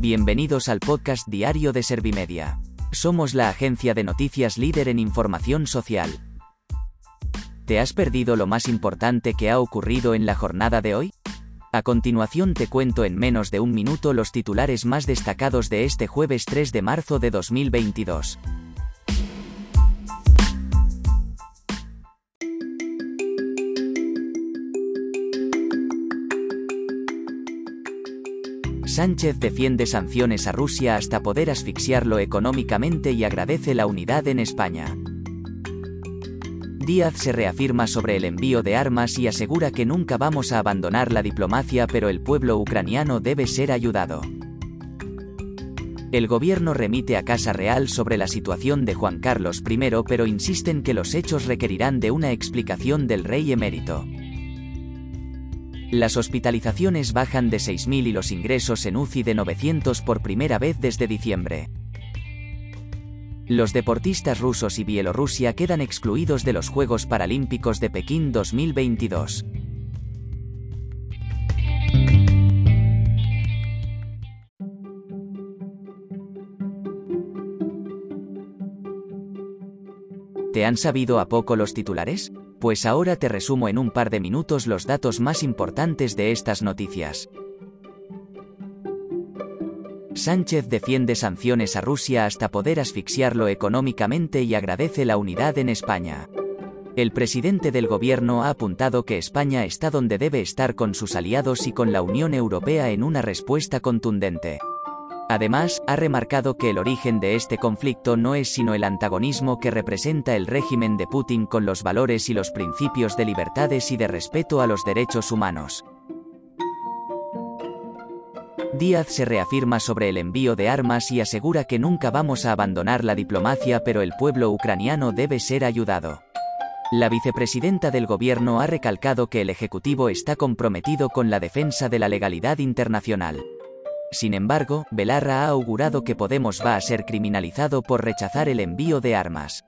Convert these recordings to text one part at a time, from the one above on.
Bienvenidos al podcast diario de Servimedia. Somos la agencia de noticias líder en información social. ¿Te has perdido lo más importante que ha ocurrido en la jornada de hoy? A continuación te cuento en menos de un minuto los titulares más destacados de este jueves 3 de marzo de 2022. Sánchez defiende sanciones a Rusia hasta poder asfixiarlo económicamente y agradece la unidad en España. Díaz se reafirma sobre el envío de armas y asegura que nunca vamos a abandonar la diplomacia pero el pueblo ucraniano debe ser ayudado. El gobierno remite a Casa Real sobre la situación de Juan Carlos I pero insisten que los hechos requerirán de una explicación del rey emérito. Las hospitalizaciones bajan de 6.000 y los ingresos en UCI de 900 por primera vez desde diciembre. Los deportistas rusos y Bielorrusia quedan excluidos de los Juegos Paralímpicos de Pekín 2022. ¿Te han sabido a poco los titulares? Pues ahora te resumo en un par de minutos los datos más importantes de estas noticias. Sánchez defiende sanciones a Rusia hasta poder asfixiarlo económicamente y agradece la unidad en España. El presidente del gobierno ha apuntado que España está donde debe estar con sus aliados y con la Unión Europea en una respuesta contundente. Además, ha remarcado que el origen de este conflicto no es sino el antagonismo que representa el régimen de Putin con los valores y los principios de libertades y de respeto a los derechos humanos. Díaz se reafirma sobre el envío de armas y asegura que nunca vamos a abandonar la diplomacia pero el pueblo ucraniano debe ser ayudado. La vicepresidenta del gobierno ha recalcado que el Ejecutivo está comprometido con la defensa de la legalidad internacional. Sin embargo, Belarra ha augurado que Podemos va a ser criminalizado por rechazar el envío de armas.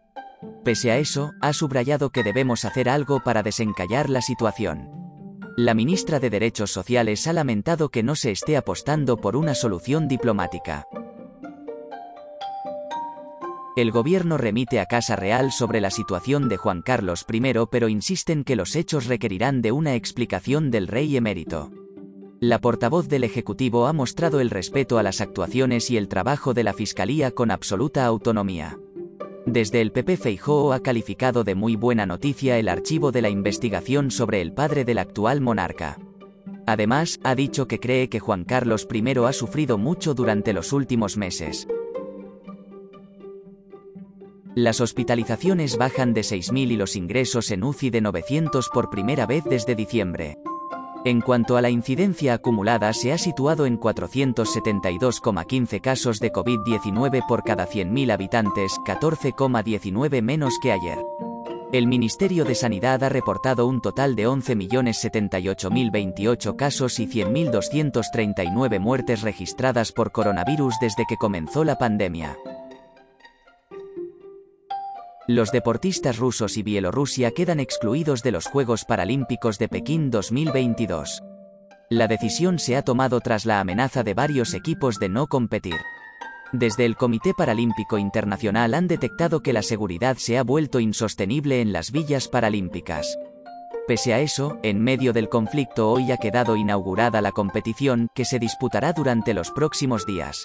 Pese a eso, ha subrayado que debemos hacer algo para desencallar la situación. La ministra de Derechos Sociales ha lamentado que no se esté apostando por una solución diplomática. El gobierno remite a Casa Real sobre la situación de Juan Carlos I pero insisten que los hechos requerirán de una explicación del rey emérito. La portavoz del Ejecutivo ha mostrado el respeto a las actuaciones y el trabajo de la Fiscalía con absoluta autonomía. Desde el PP Feijóo ha calificado de muy buena noticia el archivo de la investigación sobre el padre del actual monarca. Además, ha dicho que cree que Juan Carlos I ha sufrido mucho durante los últimos meses. Las hospitalizaciones bajan de 6.000 y los ingresos en UCI de 900 por primera vez desde diciembre. En cuanto a la incidencia acumulada se ha situado en 472,15 casos de COVID-19 por cada 100.000 habitantes, 14,19 menos que ayer. El Ministerio de Sanidad ha reportado un total de 11.078.028 casos y 100.239 muertes registradas por coronavirus desde que comenzó la pandemia. Los deportistas rusos y Bielorrusia quedan excluidos de los Juegos Paralímpicos de Pekín 2022. La decisión se ha tomado tras la amenaza de varios equipos de no competir. Desde el Comité Paralímpico Internacional han detectado que la seguridad se ha vuelto insostenible en las villas paralímpicas. Pese a eso, en medio del conflicto hoy ha quedado inaugurada la competición, que se disputará durante los próximos días.